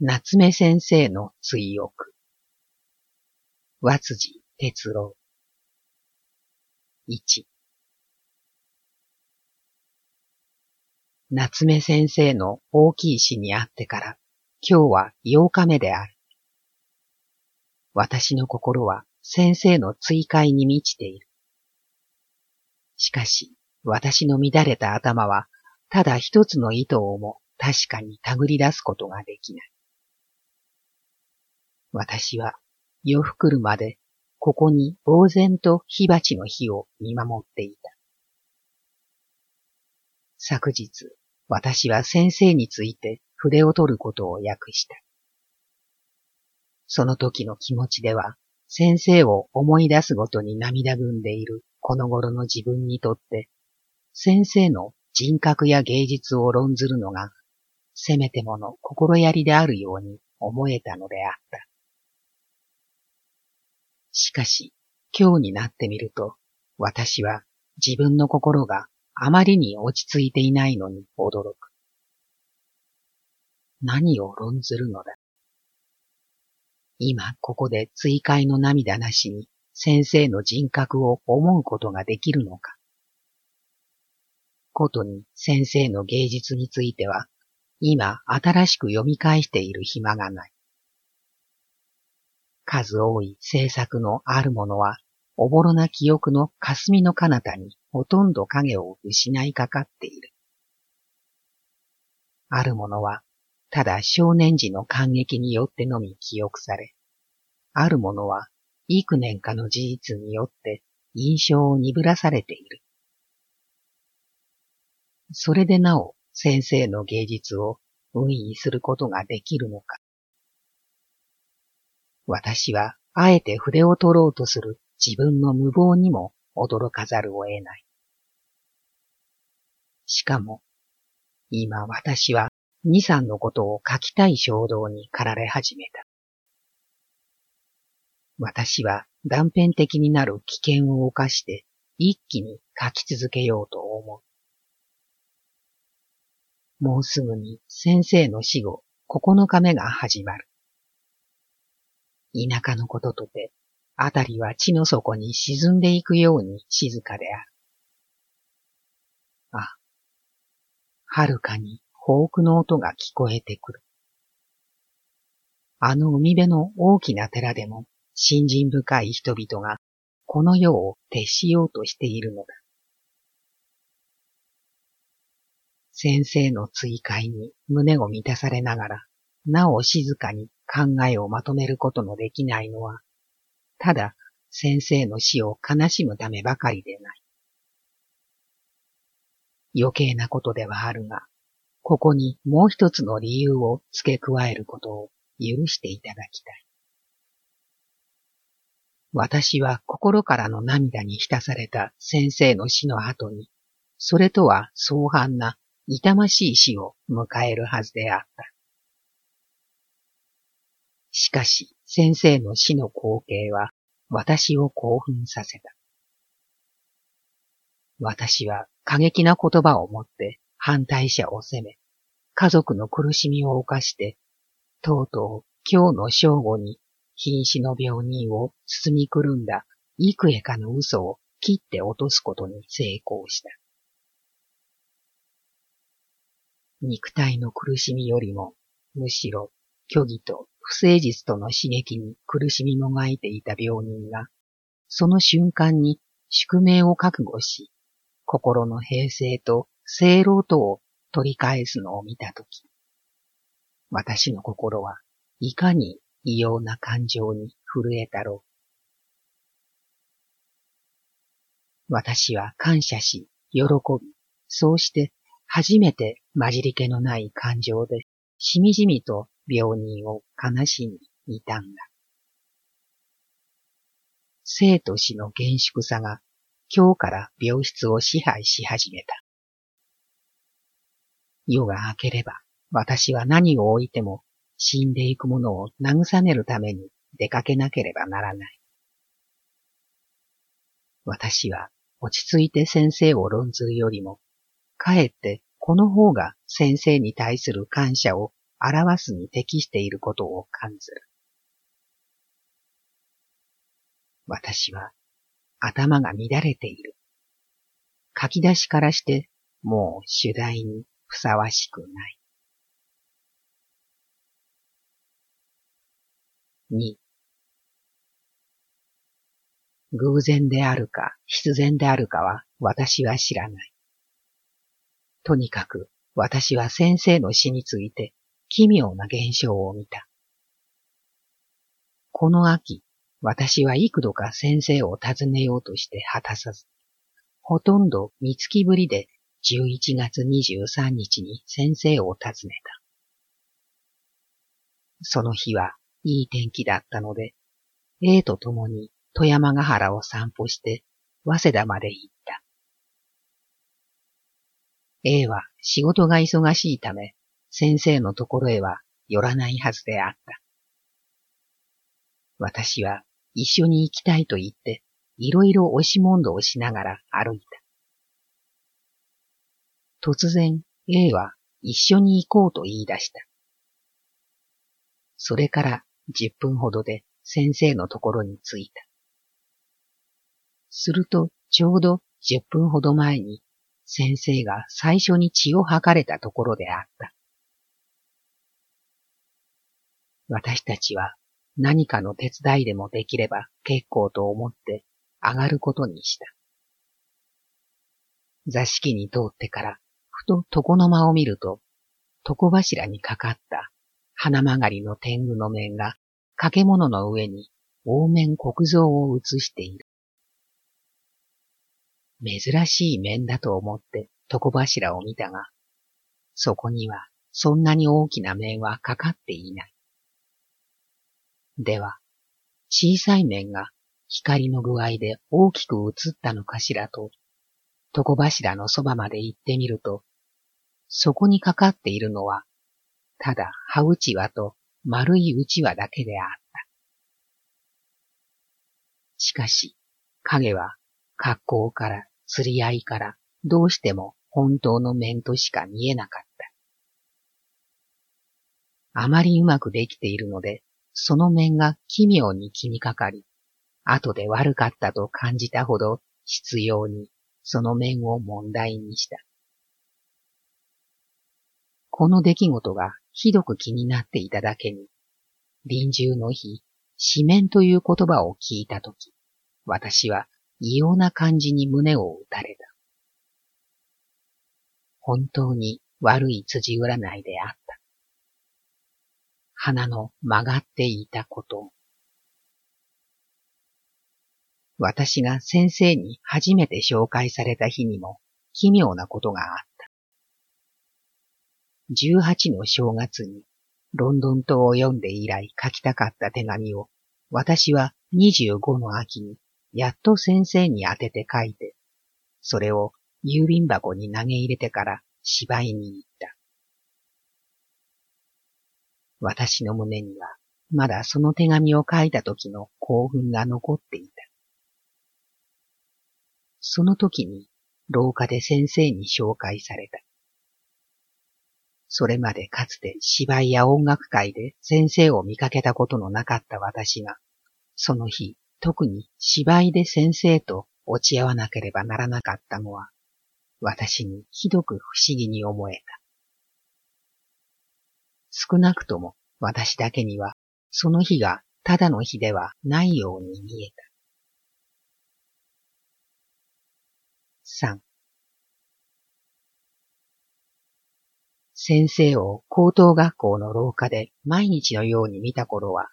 夏目先生の追憶。和辻哲郎。一。夏目先生の大きい詩に会ってから今日は8日目である。私の心は先生の追悔に満ちている。しかし私の乱れた頭はただ一つの糸をも確かに手繰り出すことができない。私は夜更くるまでここに呆然と火鉢の火を見守っていた。昨日、私は先生について筆を取ることを訳した。その時の気持ちでは、先生を思い出すごとに涙ぐんでいるこの頃の自分にとって、先生の人格や芸術を論ずるのが、せめてもの心やりであるように思えたのであった。しかし、今日になってみると、私は自分の心があまりに落ち着いていないのに驚く。何を論ずるのだ。今ここで追悔の涙なしに先生の人格を思うことができるのか。ことに先生の芸術については、今新しく読み返している暇がない。数多い制作のあるものは、おぼろな記憶の霞の彼方にほとんど影を失いかかっている。あるものは、ただ少年時の感激によってのみ記憶され、あるものは幾年かの事実によって印象を鈍らされている。それでなお先生の芸術を運意することができるのか。私はあえて筆を取ろうとする自分の無謀にも驚かざるを得ない。しかも、今私は二三のことを書きたい衝動に駆られ始めた。私は断片的になる危険を冒して一気に書き続けようと思う。もうすぐに先生の死後9日目が始まる。田舎のこととて、あたりは地の底に沈んでいくように静かである。あ、はるかにフォークの音が聞こえてくる。あの海辺の大きな寺でも、信心深い人々がこの世を徹しようとしているのだ。先生の追悔に胸を満たされながら、なお静かに考えをまとめることのできないのは、ただ先生の死を悲しむためばかりでない。余計なことではあるが、ここにもう一つの理由を付け加えることを許していただきたい。私は心からの涙に浸された先生の死の後に、それとは相反な痛ましい死を迎えるはずであった。しかし先生の死の光景は私を興奮させた。私は過激な言葉をもって反対者を責め、家族の苦しみを犯して、とうとう今日の正午に瀕死の病人を包みくるんだ幾重かの嘘を切って落とすことに成功した。肉体の苦しみよりも、むしろ虚偽と不誠実との刺激に苦しみもがいていた病人が、その瞬間に宿命を覚悟し、心の平静と正労とを取り返すのを見たとき、私の心はいかに異様な感情に震えたろう。私は感謝し、喜び、そうして初めて混じり気のない感情で、しみじみと病人を悲しみ痛んだ。生と死の厳粛さが今日から病室を支配し始めた。夜が明ければ私は何を置いても死んでいく者を慰めるために出かけなければならない。私は落ち着いて先生を論ずるよりも、かえってこの方が先生に対する感謝を表すに適していることを感ずる。私は頭が乱れている。書き出しからしてもう主題にふさわしくない。二、偶然であるか必然であるかは私は知らない。とにかく私は先生の死について奇妙な現象を見た。この秋、私は幾度か先生を訪ねようとして果たさず、ほとんど三月ぶりで11月23日に先生を訪ねた。その日はいい天気だったので、A と共に富山ヶ原を散歩して、早稲田まで行った。A は仕事が忙しいため、先生のところへは寄らないはずであった。私は一緒に行きたいと言って、いろいろ押し問答をしながら歩いた。突然 A は一緒に行こうと言い出した。それから10分ほどで先生のところに着いた。するとちょうど10分ほど前に先生が最初に血を吐かれたところであった。私たちは何かの手伝いでもできれば結構と思って上がることにした。座敷に通ってからふと床の間を見ると床柱にかかった花曲がりの天狗の面が掛物の上に大面黒像を映している。珍しい面だと思って床柱を見たが、そこにはそんなに大きな面はかかっていない。では、小さい面が光の具合で大きく映ったのかしらと、床柱のそばまで行ってみると、そこにかかっているのはただ葉うちわと丸いうちわだけであった。しかし、影は格好から釣り合いからどうしても本当の面としか見えなかった。あまりうまくできているので、その面が奇妙に気にかかり、後で悪かったと感じたほど必要にその面を問題にした。この出来事がひどく気になっていただけに、臨終の日、紙面という言葉を聞いたとき、私は異様な感じに胸を打たれた。本当に悪い辻占いであった。花の曲がっていたこと。私が先生に初めて紹介された日にも奇妙なことがあった。18の正月にロンドン島を読んで以来書きたかった手紙を私は25の秋にやっと先生に当てて書いて、それを郵便箱に投げ入れてから芝居に行った。私の胸にはまだその手紙を書いた時の興奮が残っていた。その時に廊下で先生に紹介された。それまでかつて芝居や音楽会で先生を見かけたことのなかった私が、その日、特に芝居で先生と落ち合わなければならなかったのは、私にひどく不思議に思えた。少なくとも私だけには、その日がただの日ではないように見えた。三先生を高等学校の廊下で毎日のように見た頃は、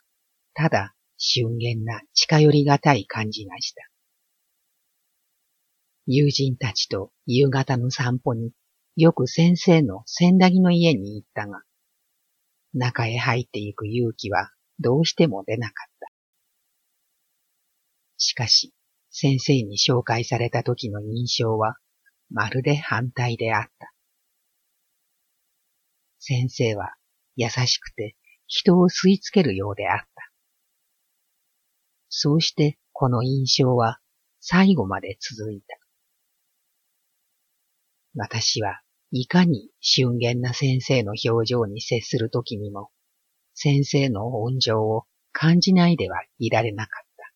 ただ俊厳な近寄りがたい感じがした。友人たちと夕方の散歩によく先生の千駄木の家に行ったが、中へ入っていく勇気はどうしても出なかった。しかし、先生に紹介された時の印象はまるで反対であった。先生は優しくて人を吸い付けるようであった。そうしてこの印象は最後まで続いた。私はいかに俊厳な先生の表情に接するときにも、先生の温情を感じないではいられなかった。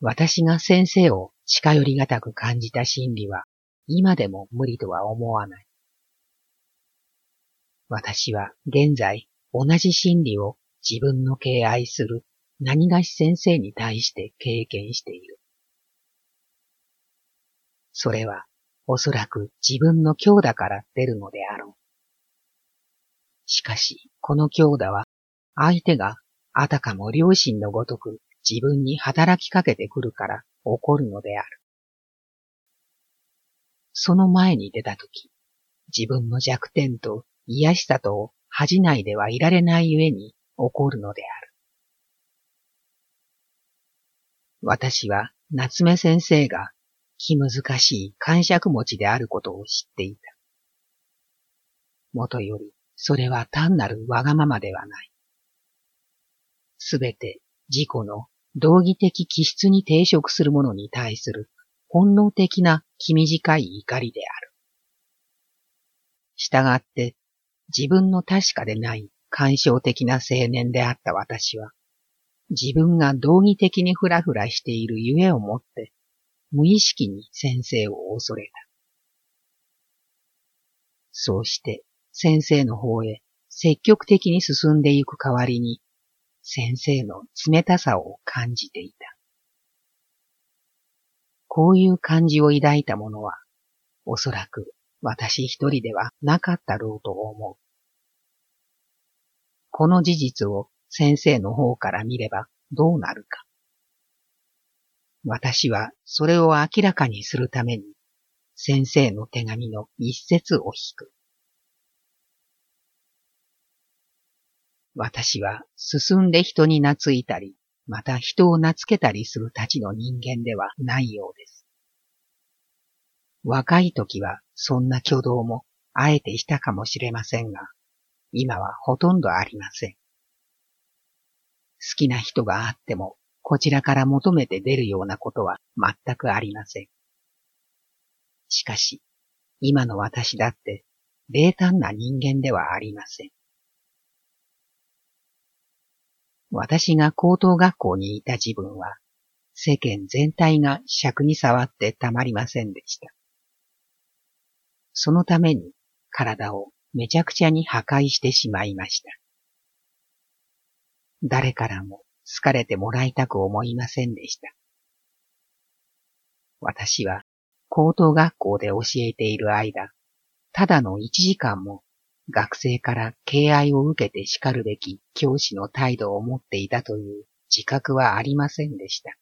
私が先生を近寄りがたく感じた心理は、今でも無理とは思わない。私は現在同じ心理を自分の敬愛する何がし先生に対して経験している。それはおそらく自分の強打から出るのであろう。しかし、この強打は、相手があたかも両親のごとく自分に働きかけてくるから起こるのである。その前に出たとき、自分の弱点と癒しさとを恥じないではいられないゆえに起こるのである。私は夏目先生が気難しい感触持ちであることを知っていた。もとより、それは単なるわがままではない。すべて自己の道義的気質に抵触するものに対する本能的な気短い怒りである。従って自分の確かでない感傷的な青年であった私は、自分が道義的にふらふらしているゆえをもって、無意識に先生を恐れた。そうして先生の方へ積極的に進んでいく代わりに、先生の冷たさを感じていた。こういう感じを抱いた者は、おそらく私一人ではなかったろうと思う。この事実を先生の方から見ればどうなるか。私はそれを明らかにするために先生の手紙の一節を引く。私は進んで人に懐いたり、また人を懐けたりするたちの人間ではないようです。若い時はそんな挙動もあえてしたかもしれませんが、今はほとんどありません。好きな人があっても、こちらから求めて出るようなことは全くありません。しかし、今の私だって冷淡な人間ではありません。私が高等学校にいた自分は、世間全体が尺に触ってたまりませんでした。そのために体をめちゃくちゃに破壊してしまいました。誰からも好かれてもらいたく思いませんでした。私は高等学校で教えている間、ただの一時間も学生から敬愛を受けて叱るべき教師の態度を持っていたという自覚はありませんでした。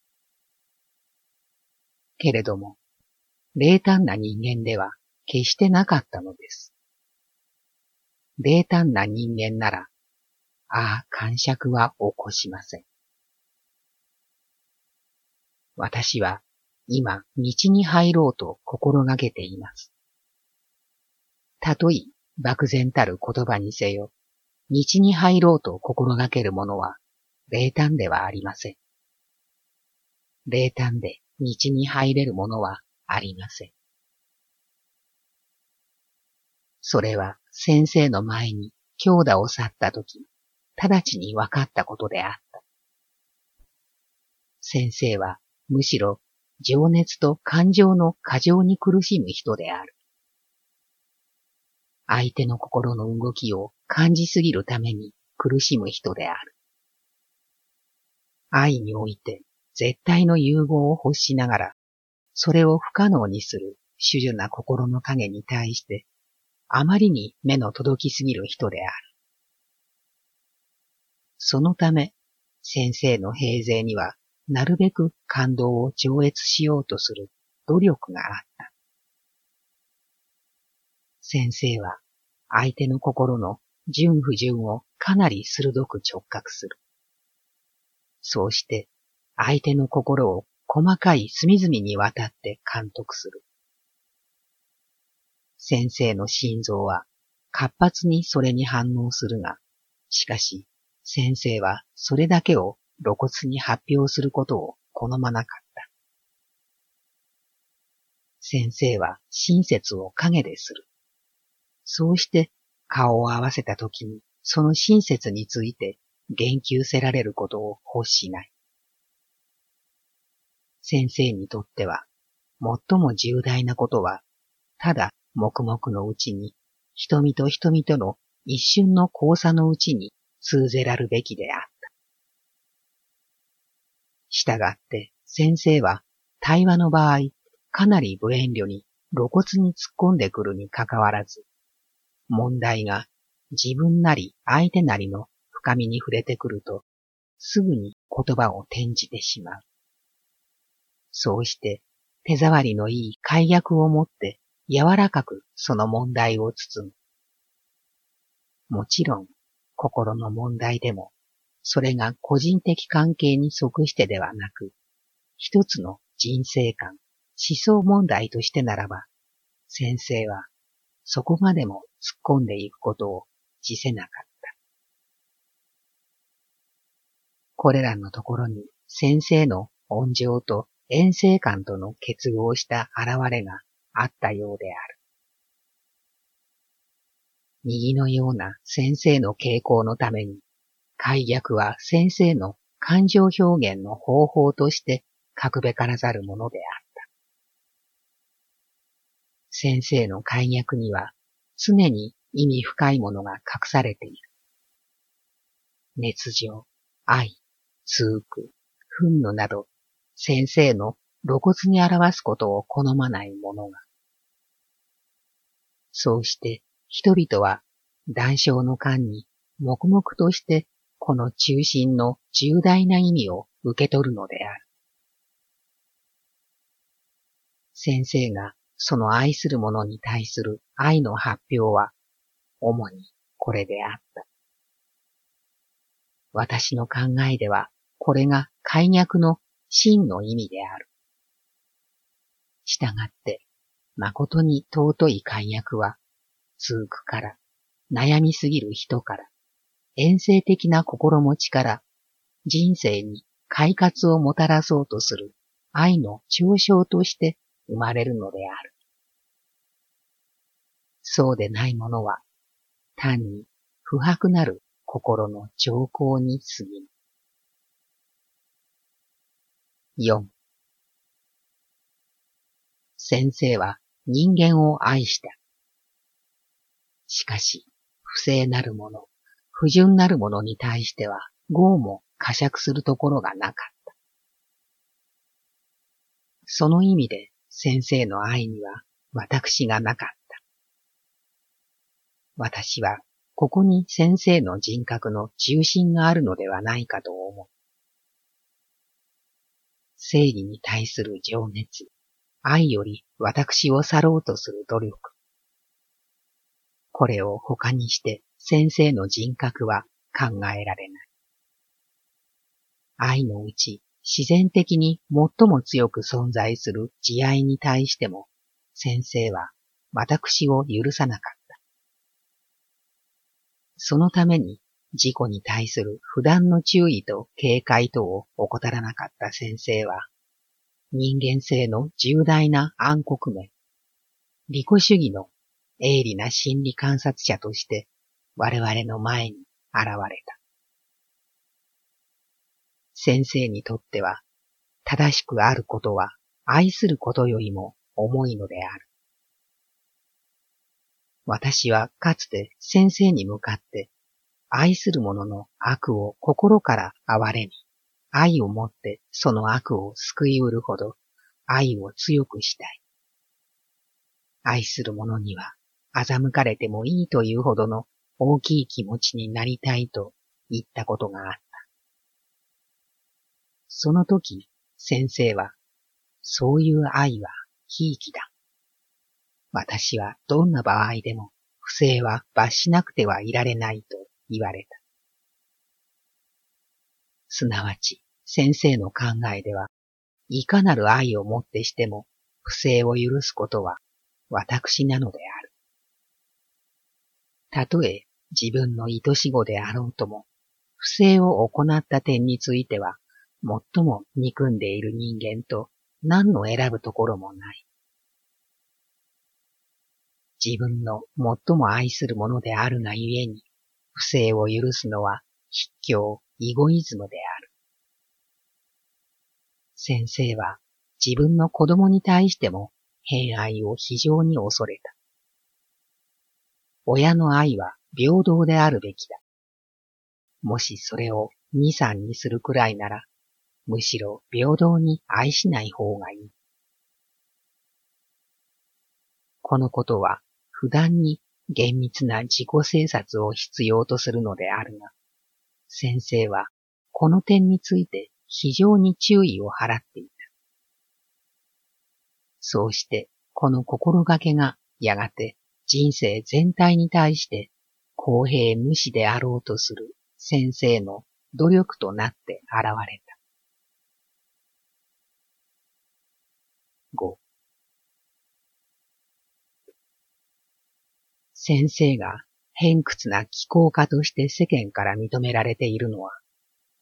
けれども、冷淡な人間では決してなかったのです。冷淡な人間なら、ああ、感触は起こしません。私は今、道に入ろうと心がけています。たとえ、漠然たる言葉にせよ、道に入ろうと心がける者は、冷淡ではありません。冷淡で道に入れるものはありません。それは先生の前に強打を去ったとき、直ちに分かったことであった。先生はむしろ情熱と感情の過剰に苦しむ人である。相手の心の動きを感じすぎるために苦しむ人である。愛において絶対の融合を欲しながら、それを不可能にする主樹な心の影に対してあまりに目の届きすぎる人である。そのため、先生の平勢には、なるべく感動を上越しようとする努力があった。先生は、相手の心の順不順をかなり鋭く直角する。そうして、相手の心を細かい隅々にわたって監督する。先生の心臓は活発にそれに反応するが、しかし先生はそれだけを露骨に発表することを好まなかった。先生は親切を影でする。そうして顔を合わせた時にその親切について言及せられることを欲しない。先生にとっては最も重大なことは、ただ黙々のうちに瞳と瞳との一瞬の交差のうちに通ぜらるべきであった。したがって先生は対話の場合、かなり無遠慮に露骨に突っ込んでくるにかかわらず、問題が自分なり相手なりの深みに触れてくると、すぐに言葉を転じてしまう。そうして手触りのいい解約をもって柔らかくその問題を包む。もちろん、心の問題でも、それが個人的関係に即してではなく、一つの人生観、思想問題としてならば、先生はそこまでも突っ込んでいくことを辞せなかった。これらのところに先生の恩情と遠征感との結合した現れがあったようである。右のような先生の傾向のために、解逆は先生の感情表現の方法として格べからざるものであった。先生の解逆には常に意味深いものが隠されている。熱情、愛、通句、憤怒など先生の露骨に表すことを好まない者が。そうして人々は談笑の間に黙々としてこの中心の重大な意味を受け取るのである。先生がその愛する者に対する愛の発表は主にこれであった。私の考えではこれが解約の真の意味である。したがって、誠に尊い解約は、通句から、悩みすぎる人から、遠征的な心持ちから、人生に快活をもたらそうとする愛の嘲笑として生まれるのである。そうでないものは、単に不白なる心の兆候に過ぎぬ。4先生は人間を愛した。しかし、不正なるもの、不純なるものに対しては、豪も呵責するところがなかった。その意味で先生の愛には私がなかった。私はここに先生の人格の中心があるのではないかと思う。正義に対する情熱、愛より私を去ろうとする努力。これを他にして先生の人格は考えられない。愛のうち自然的に最も強く存在する慈愛に対しても先生は私を許さなかった。そのために事故に対する普段の注意と警戒とを怠らなかった先生は、人間性の重大な暗黒面、利己主義の鋭利な心理観察者として我々の前に現れた。先生にとっては、正しくあることは愛することよりも重いのである。私はかつて先生に向かって愛する者の悪を心から憐れみ、愛をもってその悪を救いうるほど愛を強くしたい。愛する者には欺かれてもいいというほどの大きい気持ちになりたいと言ったことがあった。その時、先生は、そういう愛はひいきだ。私はどんな場合でも不正は罰しなくてはいられないと言われた。すなわち、先生の考えでは、いかなる愛をもってしても、不正を許すことは、私なのである。たとえ自分の愛し子であろうとも、不正を行った点については、最も憎んでいる人間と何の選ぶところもない。自分の最も愛するものであるがゆえに、不正を許すのは卑怯、イゴイズムである。先生は自分の子供に対しても偏愛を非常に恐れた。親の愛は平等であるべきだ。もしそれを二三にするくらいなら、むしろ平等に愛しない方がいい。このことは普段に厳密な自己生察を必要とするのであるが、先生はこの点について非常に注意を払っていた。そうしてこの心がけがやがて人生全体に対して公平無視であろうとする先生の努力となって現れた。5先生が偏屈な気候家として世間から認められているのは、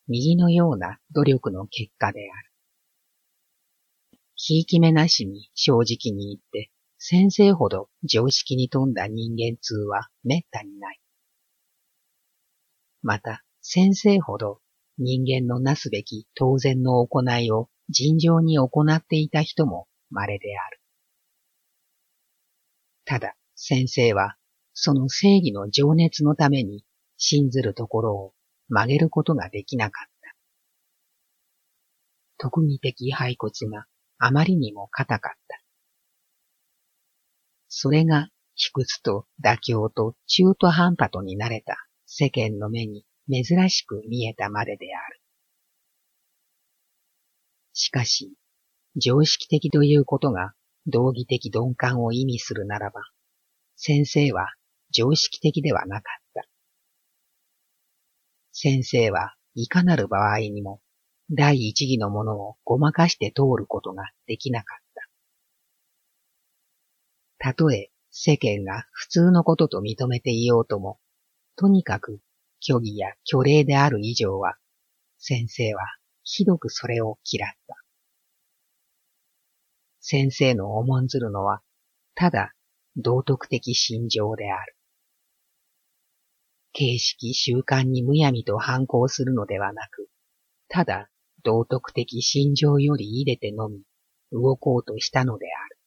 右のような努力の結果である。ひいき目なしに正直に言って、先生ほど常識に富んだ人間通は滅多にない。また、先生ほど人間のなすべき当然の行いを尋常に行っていた人も稀である。ただ、先生はその正義の情熱のために信ずるところを曲げることができなかった。特技的骸骨があまりにも硬かった。それが卑屈と妥協と中途半端とになれた世間の目に珍しく見えたまでである。しかし、常識的ということが道義的鈍感を意味するならば、先生は常識的ではなかった。先生はいかなる場合にも第一義のものをごまかして通ることができなかった。たとえ世間が普通のことと認めていようとも、とにかく虚偽や虚礼である以上は、先生はひどくそれを嫌った。先生の重んずるのは、ただ道徳的心情である。形式習慣にむやみと反抗するのではなく、ただ道徳的心情より入れてのみ動こうとしたのである。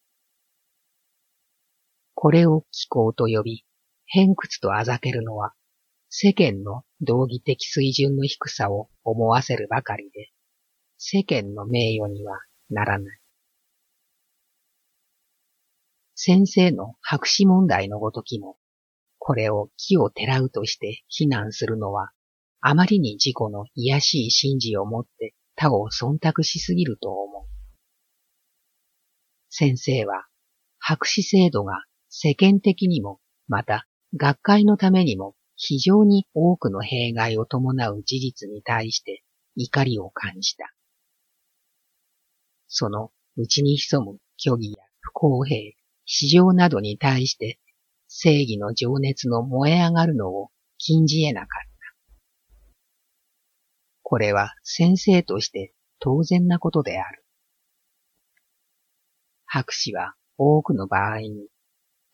これを気候と呼び、偏屈とあざけるのは、世間の道義的水準の低さを思わせるばかりで、世間の名誉にはならない。先生の白紙問題のごときも、これを木をてらうとして非難するのは、あまりに自己の癒しい信じをもって他を忖度しすぎると思う。先生は、白紙制度が世間的にも、また学会のためにも非常に多くの弊害を伴う事実に対して怒りを感じた。その内に潜む虚偽や不公平、市場などに対して正義の情熱の燃え上がるのを禁じ得なかった。これは先生として当然なことである。博士は多くの場合に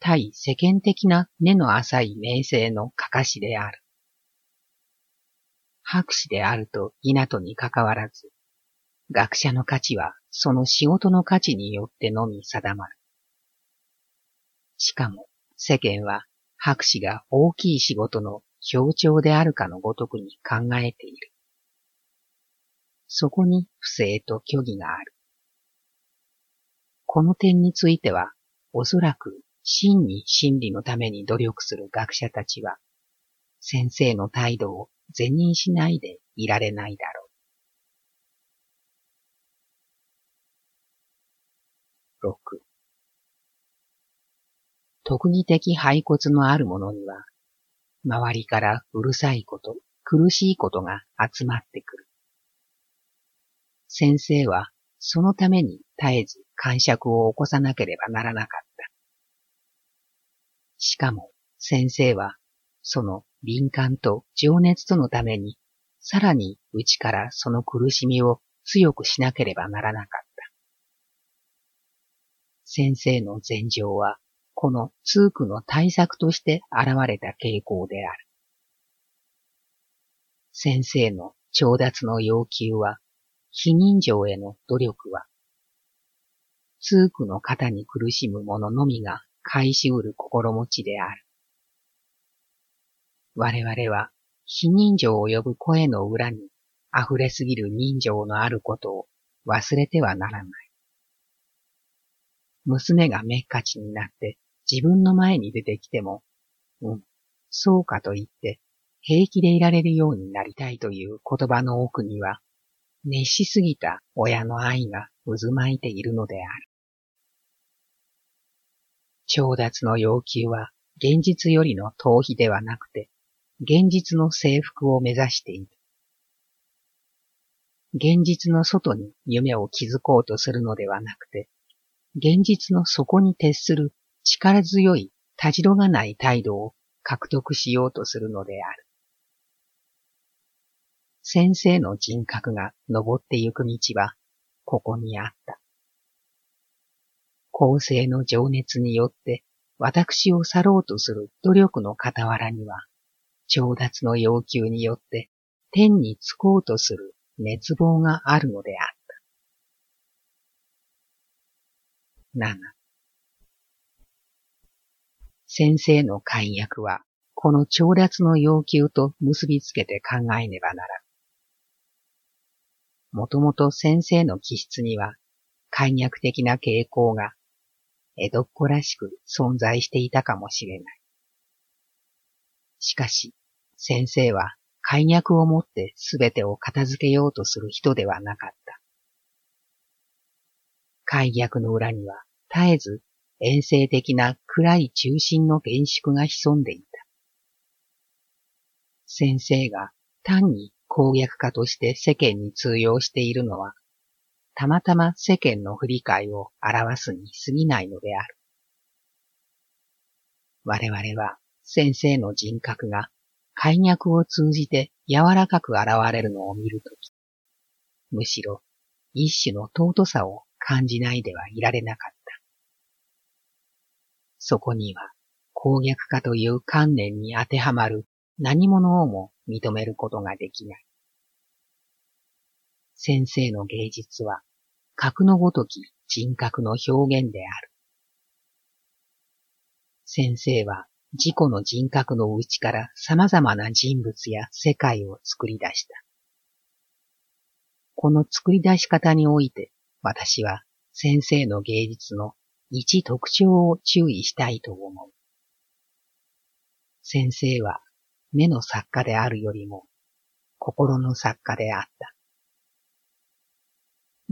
対世間的な根の浅い名声のかかしである。博士であるととにかかわらず、学者の価値はその仕事の価値によってのみ定まる。しかも、世間は博士が大きい仕事の象徴であるかのごとくに考えている。そこに不正と虚偽がある。この点については、おそらく真に真理のために努力する学者たちは、先生の態度を是認しないでいられないだろう。6特技的骸骨のある者には、周りからうるさいこと、苦しいことが集まってくる。先生はそのために絶えず感触を起こさなければならなかった。しかも先生はその敏感と情熱とのためにさらに内からその苦しみを強くしなければならなかった。先生の前情はこの通句の対策として現れた傾向である。先生の調達の要求は、非人情への努力は、通句の方に苦しむ者のみが返しうる心持ちである。我々は非人情を呼ぶ声の裏に溢れすぎる人情のあることを忘れてはならない。娘がめっかちになって自分の前に出てきても、うん、そうかと言って平気でいられるようになりたいという言葉の奥には、熱しすぎた親の愛が渦巻いているのである。調達の要求は現実よりの逃避ではなくて、現実の征服を目指している。現実の外に夢を築こうとするのではなくて、現実の底に徹する力強い、たじろがない態度を獲得しようとするのである。先生の人格が登ってゆく道は、ここにあった。公正の情熱によって私を去ろうとする努力の傍らには、調達の要求によって天に着こうとする熱望があるのであった。七。先生の解約は、この調達の要求と結びつけて考えねばならん。もともと先生の気質には、解約的な傾向が江戸っ子らしく存在していたかもしれない。しかし、先生は解約をもってすべてを片付けようとする人ではなかった。解約の裏には絶えず遠征的な暗い中心の厳粛が潜んでいた。先生が単に攻略家として世間に通用しているのはたまたま世間の振り替えを表すに過ぎないのである。我々は先生の人格が解脈を通じて柔らかく現れるのを見るとき、むしろ一種の尊さを感じないではいられなかった。そこには攻略家という観念に当てはまる何者をも認めることができない。先生の芸術は、格のごとき人格の表現である。先生は自己の人格の内から様々な人物や世界を作り出した。この作り出し方において、私は先生の芸術の一特徴を注意したいと思う。先生は目の作家であるよりも心の作家であった。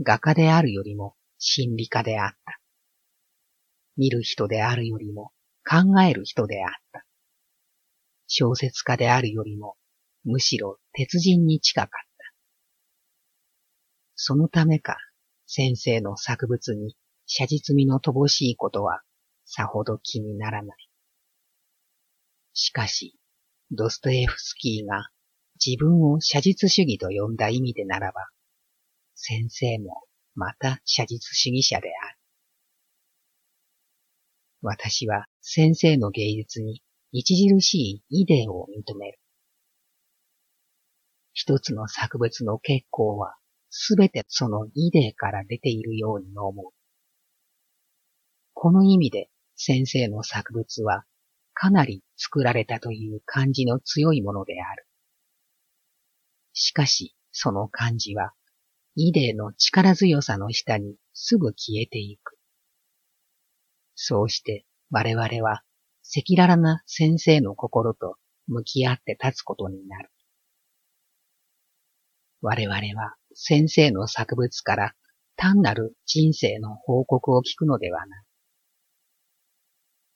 画家であるよりも心理家であった。見る人であるよりも考える人であった。小説家であるよりもむしろ鉄人に近かった。そのためか先生の作物に写実味の乏しいことはさほど気にならない。しかし、ドストエフスキーが自分を写実主義と呼んだ意味でならば、先生もまた写実主義者である。私は先生の芸術に著しいイデーを認める。一つの作物の結構はすべてそのイデーから出ているように思う。この意味で先生の作物はかなり作られたという感じの強いものである。しかし、その感じはイデの力強さの下にすぐ消えていく。そうして我々は赤裸々な先生の心と向き合って立つことになる。我々は先生の作物から単なる人生の報告を聞くのではない。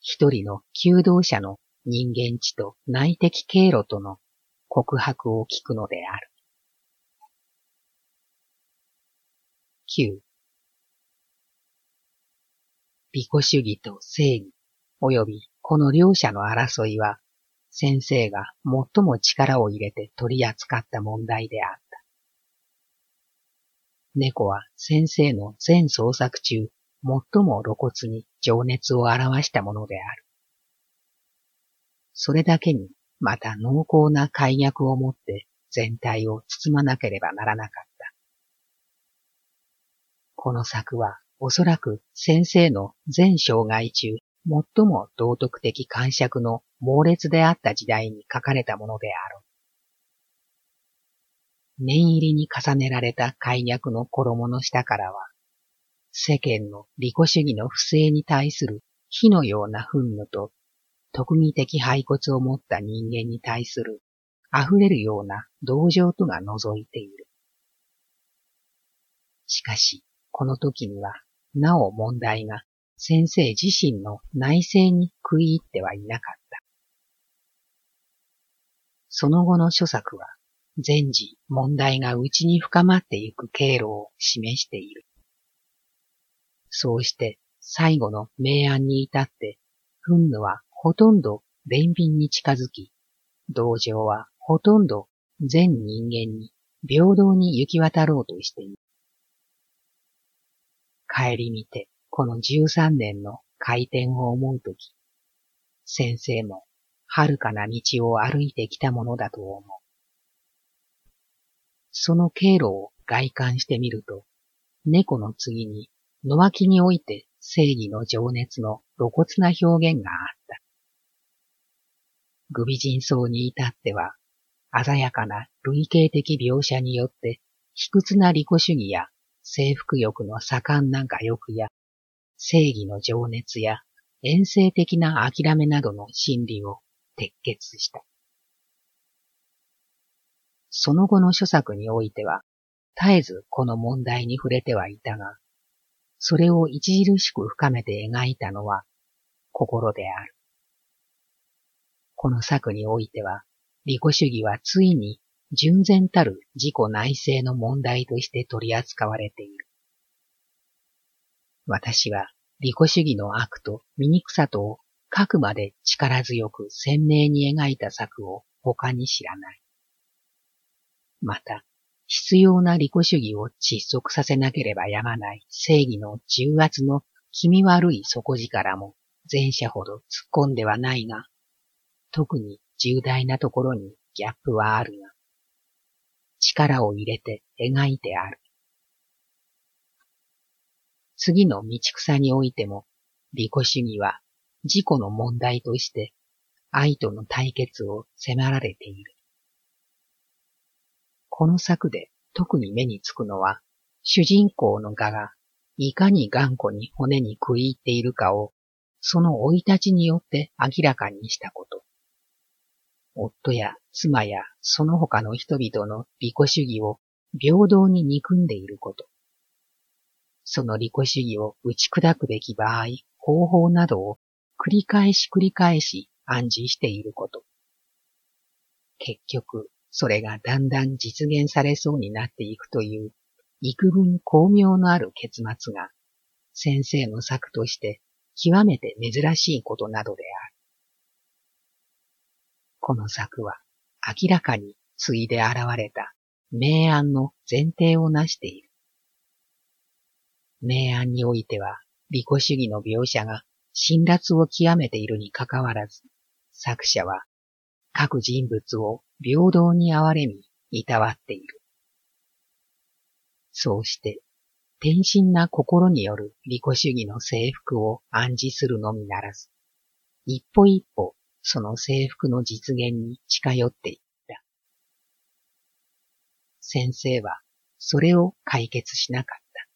一人の求道者の人間知と内的経路との告白を聞くのである。9美己主義と正義及びこの両者の争いは先生が最も力を入れて取り扱った問題であった。猫は先生の全創作中最も露骨に情熱を表したものである。それだけにまた濃厚な解約をもって全体を包まなければならなかった。この作はおそらく先生の全生涯中最も道徳的感触の猛烈であった時代に書かれたものであろう。念入りに重ねられた解約の衣の下からは、世間の利己主義の不正に対する火のような憤怒と、特技的骸骨を持った人間に対する溢れるような同情とが覗いている。しかし、この時には、なお問題が先生自身の内政に食い入ってはいなかった。その後の諸作は、全時問題が内に深まっていく経路を示している。そうして最後の明暗に至って、憤怒はほとんど憐憫に近づき、同情はほとんど全人間に平等に行き渡ろうとしている。帰り見て、この十三年の回転を思うとき、先生も遥かな道を歩いてきたものだと思う。その経路を外観してみると、猫の次に野脇において正義の情熱の露骨な表現があった。グビ人層に至っては、鮮やかな類型的描写によって卑屈な利己主義や征服欲の盛んな画欲や正義の情熱や遠征的な諦めなどの心理を鉄血した。その後の諸作においては、絶えずこの問題に触れてはいたが、それを著しく深めて描いたのは心である。この作においては、利己主義はついに純然たる自己内政の問題として取り扱われている。私は利己主義の悪と醜さとをくまで力強く鮮明に描いた作を他に知らない。また、必要な利己主義を窒息させなければやまない正義の重圧の気味悪い底力も前者ほど突っ込んではないが、特に重大なところにギャップはあるが、力を入れて描いてある。次の道草においても、利己主義は自己の問題として愛との対決を迫られている。この作で特に目につくのは、主人公の画がいかに頑固に骨に食い入っているかを、その生い立ちによって明らかにしたこと。夫や妻やその他の人々の利己主義を平等に憎んでいること。その利己主義を打ち砕くべき場合、方法などを繰り返し繰り返し暗示していること。結局、それがだんだん実現されそうになっていくという、幾分巧妙のある結末が、先生の作として極めて珍しいことなどである。この作は明らかについで現れた明暗の前提をなしている。明暗においては、利己主義の描写が辛辣を極めているにかかわらず、作者は各人物を平等に憐れみ、いたわっている。そうして、天真な心による利己主義の征服を暗示するのみならず、一歩一歩その征服の実現に近寄っていった。先生はそれを解決しなかった。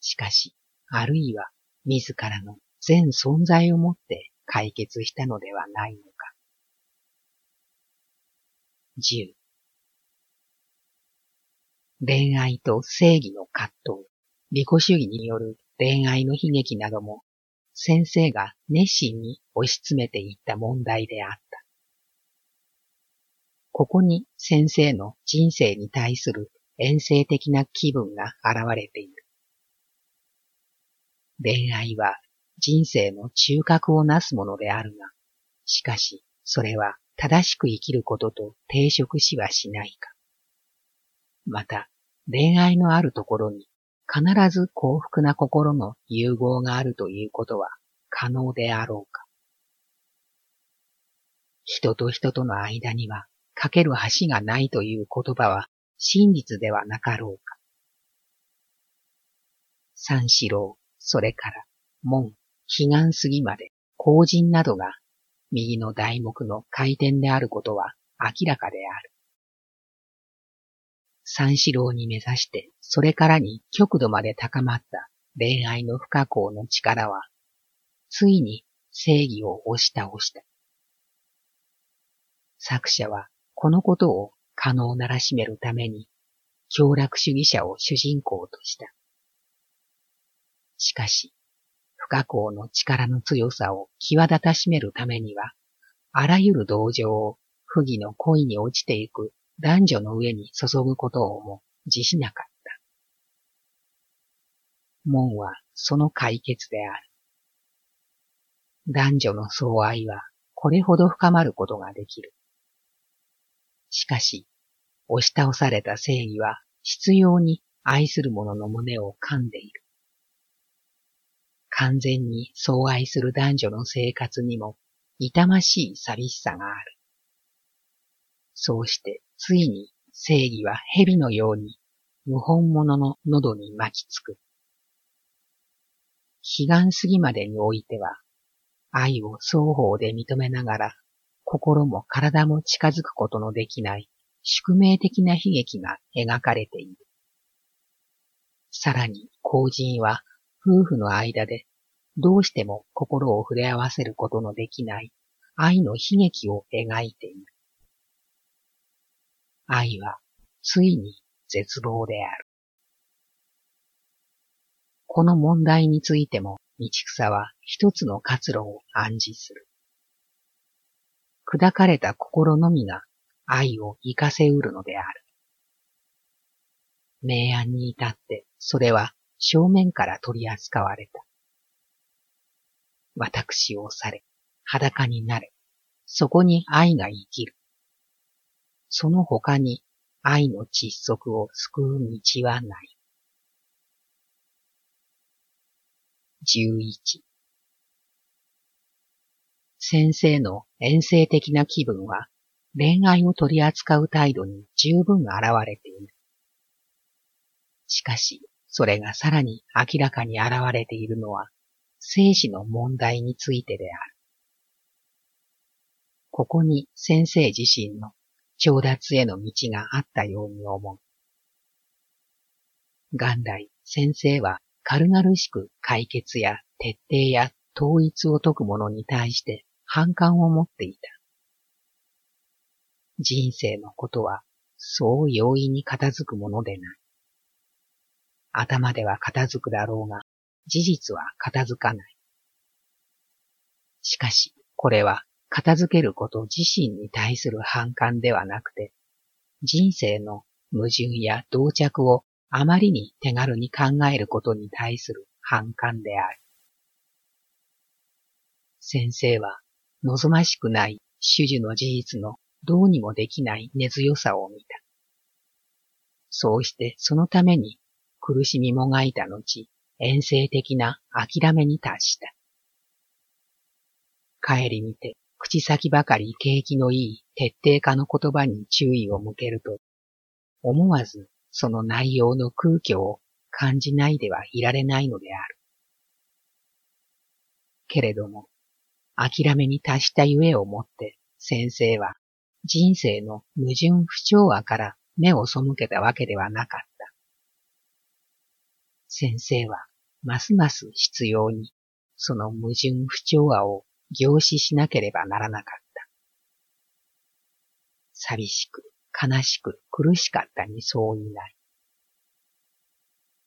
しかし、あるいは自らの全存在をもって解決したのではないのか。10恋愛と正義の葛藤、利己主義による恋愛の悲劇なども先生が熱心に押し詰めていった問題であった。ここに先生の人生に対する遠征的な気分が現れている。恋愛は人生の中核をなすものであるが、しかしそれは正しく生きることと抵触しはしないか。また、恋愛のあるところに必ず幸福な心の融合があるということは可能であろうか。人と人との間にはかける橋がないという言葉は真実ではなかろうか。三四郎、それから、門、彼岸過ぎまで、後人などが、右の題目の回転であることは明らかである。三四郎に目指して、それからに極度まで高まった恋愛の不可抗の力は、ついに正義を押し倒した。作者はこのことを可能ならしめるために、強楽主義者を主人公とした。しかし、不可抗の力の強さを際立たしめるためには、あらゆる同情を不義の恋に落ちていく男女の上に注ぐことをも辞しなかった。門はその解決である。男女の相愛はこれほど深まることができる。しかし、押し倒された正義は必要に愛する者の胸を噛んでいる。完全に相愛する男女の生活にも痛ましい寂しさがある。そうしてついに正義は蛇のように無本物の喉に巻きつく。彼岸過ぎまでにおいては、愛を双方で認めながら心も体も近づくことのできない宿命的な悲劇が描かれている。さらに、後人は夫婦の間でどうしても心を触れ合わせることのできない愛の悲劇を描いている。愛はついに絶望である。この問題についても道草は一つの活路を暗示する。砕かれた心のみが愛を活かせうるのである。明暗に至ってそれは正面から取り扱われた。私をされ、裸になれ、そこに愛が生きる。その他に愛の窒息を救う道はない。十一先生の遠征的な気分は恋愛を取り扱う態度に十分現れている。しかし、それがさらに明らかに現れているのは、生死の問題についてである。ここに先生自身の調達への道があったように思う。元来、先生は軽々しく解決や徹底や統一を解く者に対して反感を持っていた。人生のことはそう容易に片付くものでない。頭では片付くだろうが、事実は片付かない。しかし、これは片付けること自身に対する反感ではなくて、人生の矛盾や同着をあまりに手軽に考えることに対する反感である。先生は望ましくない種々の事実のどうにもできない根強さを見た。そうしてそのために苦しみもがいた後、遠征的な諦めに達した。帰り見て、口先ばかり景気のいい徹底化の言葉に注意を向けると、思わずその内容の空虚を感じないではいられないのである。けれども、諦めに達したゆえをもって先生は人生の矛盾不調和から目を背けたわけではなかった。先生はますます必要にその矛盾不調和を凝視しなければならなかった。寂しく、悲しく、苦しかったに相違ない。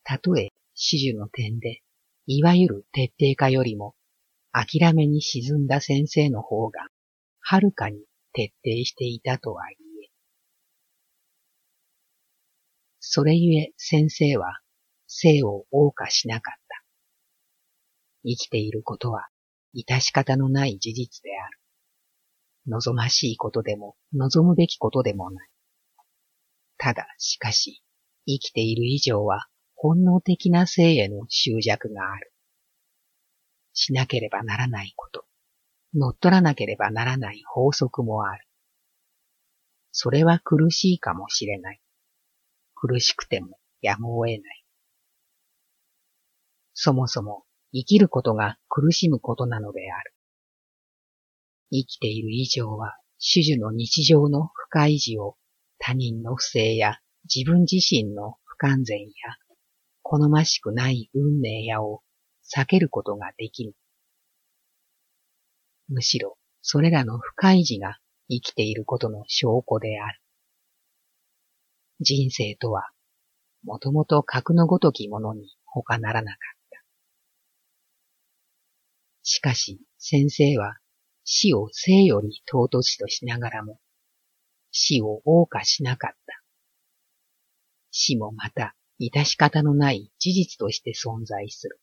たとえ始終の点で、いわゆる徹底化よりも諦めに沈んだ先生の方が、はるかに徹底していたとはいえ。それゆえ先生は生を謳歌しなかった。生きていることは致し方のない事実である。望ましいことでも望むべきことでもない。ただしかし、生きている以上は本能的な性への執着がある。しなければならないこと、乗っ取らなければならない法則もある。それは苦しいかもしれない。苦しくてもやむを得ない。そもそも生きることが苦しむことなのである。生きている以上は、主樹の日常の不快事を他人の不正や自分自身の不完全や好ましくない運命やを避けることができる。むしろ、それらの不快事が生きていることの証拠である。人生とは、もともと格のごときものに他ならなかった。しかし、先生は死を生より尊しとしながらも、死を謳歌しなかった。死もまた、致し方のない事実として存在する。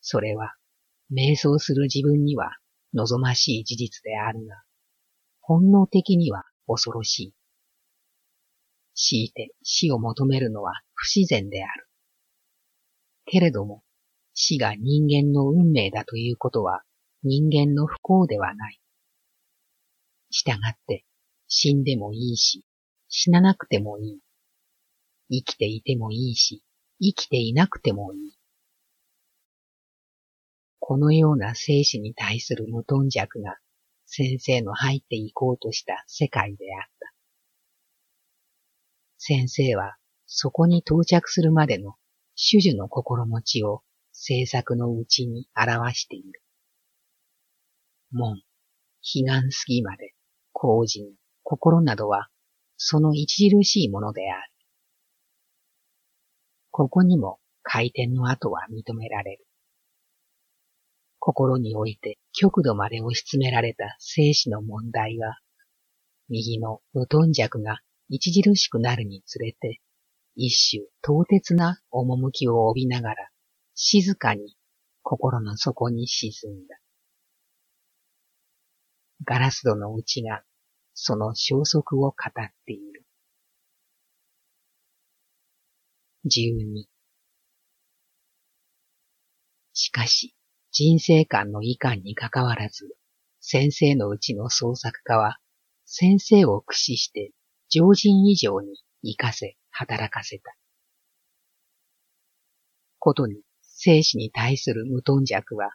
それは、瞑想する自分には望ましい事実であるが、本能的には恐ろしい。強いて死を求めるのは不自然である。けれども、死が人間の運命だということは人間の不幸ではない。したがって、死んでもいいし、死ななくてもいい。生きていてもいいし、生きていなくてもいい。このような生死に対する無頓着が先生の入っていこうとした世界であった。先生はそこに到着するまでの主樹の心持ちを制作のうちに表している。門、彼岸過ぎまで、後人、心などは、その著しいものである。ここにも回転の後は認められる。心において極度まで押し詰められた生死の問題は、右の無頓着が著しくなるにつれて、一種唐突な趣を帯びながら、静かに心の底に沈んだ。ガラス戸の内がその消息を語っている。十二。しかし、人生観の遺憾にかかわらず、先生のうちの創作家は、先生を駆使して常人以上に活かせ、働かせた。ことに、生死に対する無頓着は、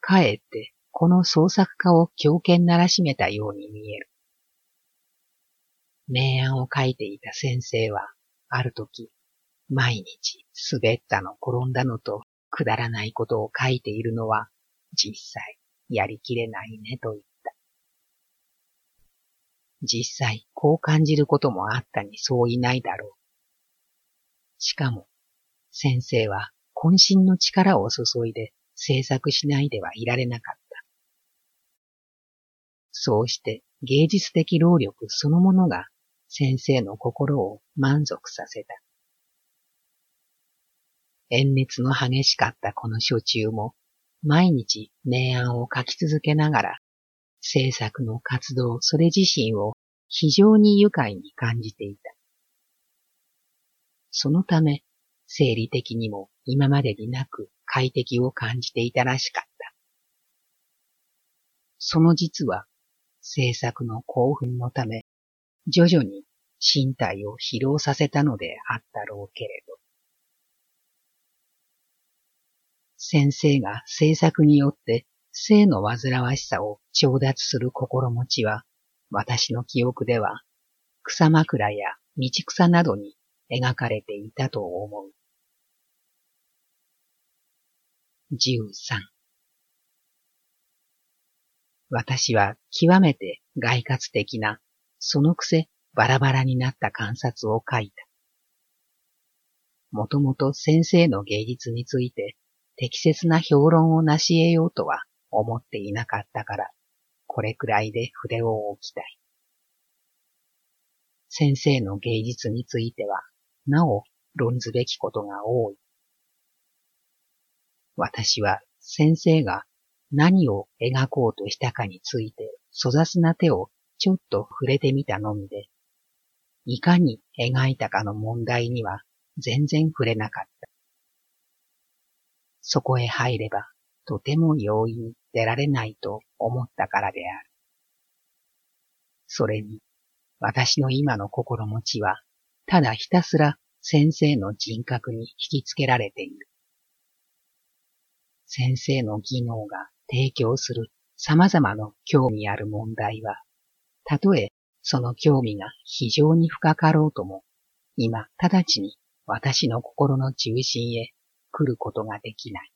かえってこの創作家を狂犬ならしめたように見える。明暗を書いていた先生は、ある時、毎日滑ったの転んだのとくだらないことを書いているのは、実際やりきれないねと言った。実際こう感じることもあったにそういないだろう。しかも、先生は渾身の力を注いで制作しないではいられなかった。そうして芸術的労力そのものが先生の心を満足させた。炎熱の激しかったこの初中も、毎日明暗を書き続けながら、制作の活動それ自身を非常に愉快に感じていた。そのため、生理的にも今までになく快適を感じていたらしかった。その実は制作の興奮のため、徐々に身体を疲労させたのであったろうけれど。先生が制作によって性の煩わしさを調達する心持ちは、私の記憶では、草枕や道草などに描かれていたと思う。十三私は極めて外活的な、そのくせバラバラになった観察を書いた。もともと先生の芸術について適切な評論を成し得ようとは思っていなかったから、これくらいで筆を置きたい。先生の芸術については、なお論ずべきことが多い。私は先生が何を描こうとしたかについて粗雑な手をちょっと触れてみたのみで、いかに描いたかの問題には全然触れなかった。そこへ入れば、とても容易に出られないと思ったからである。それに、私の今の心持ちは、ただひたすら先生の人格に引きつけられている。先生の技能が提供する様々な興味ある問題は、たとえその興味が非常に深かろうとも、今直ちに私の心の中心へ来ることができない。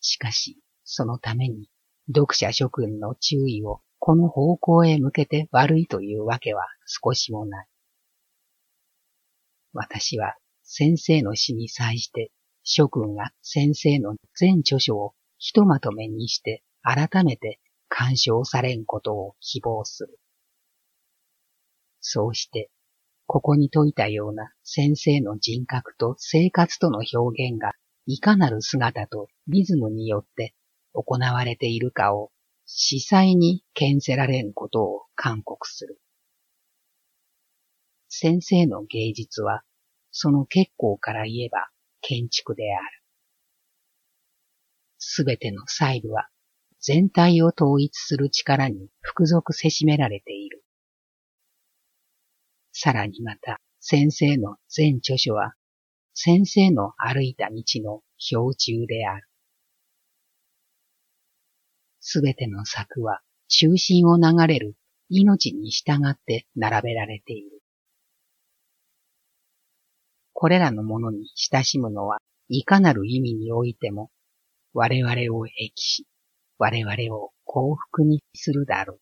しかし、そのために読者諸君の注意をこの方向へ向けて悪いというわけは少しもない。私は先生の死に際して諸君が先生の全著書をひとまとめにして改めて干渉されんことを希望する。そうして、ここに説いたような先生の人格と生活との表現がいかなる姿とリズムによって行われているかを司祭に見せられんことを勧告する。先生の芸術は、その結構から言えば建築である。すべての細部は全体を統一する力に複属せしめられている。さらにまた、先生の全著書は、先生の歩いた道の標柱である。すべての作は中心を流れる命に従って並べられている。これらのものに親しむのはいかなる意味においても我々を益し、我々を幸福にするだろう。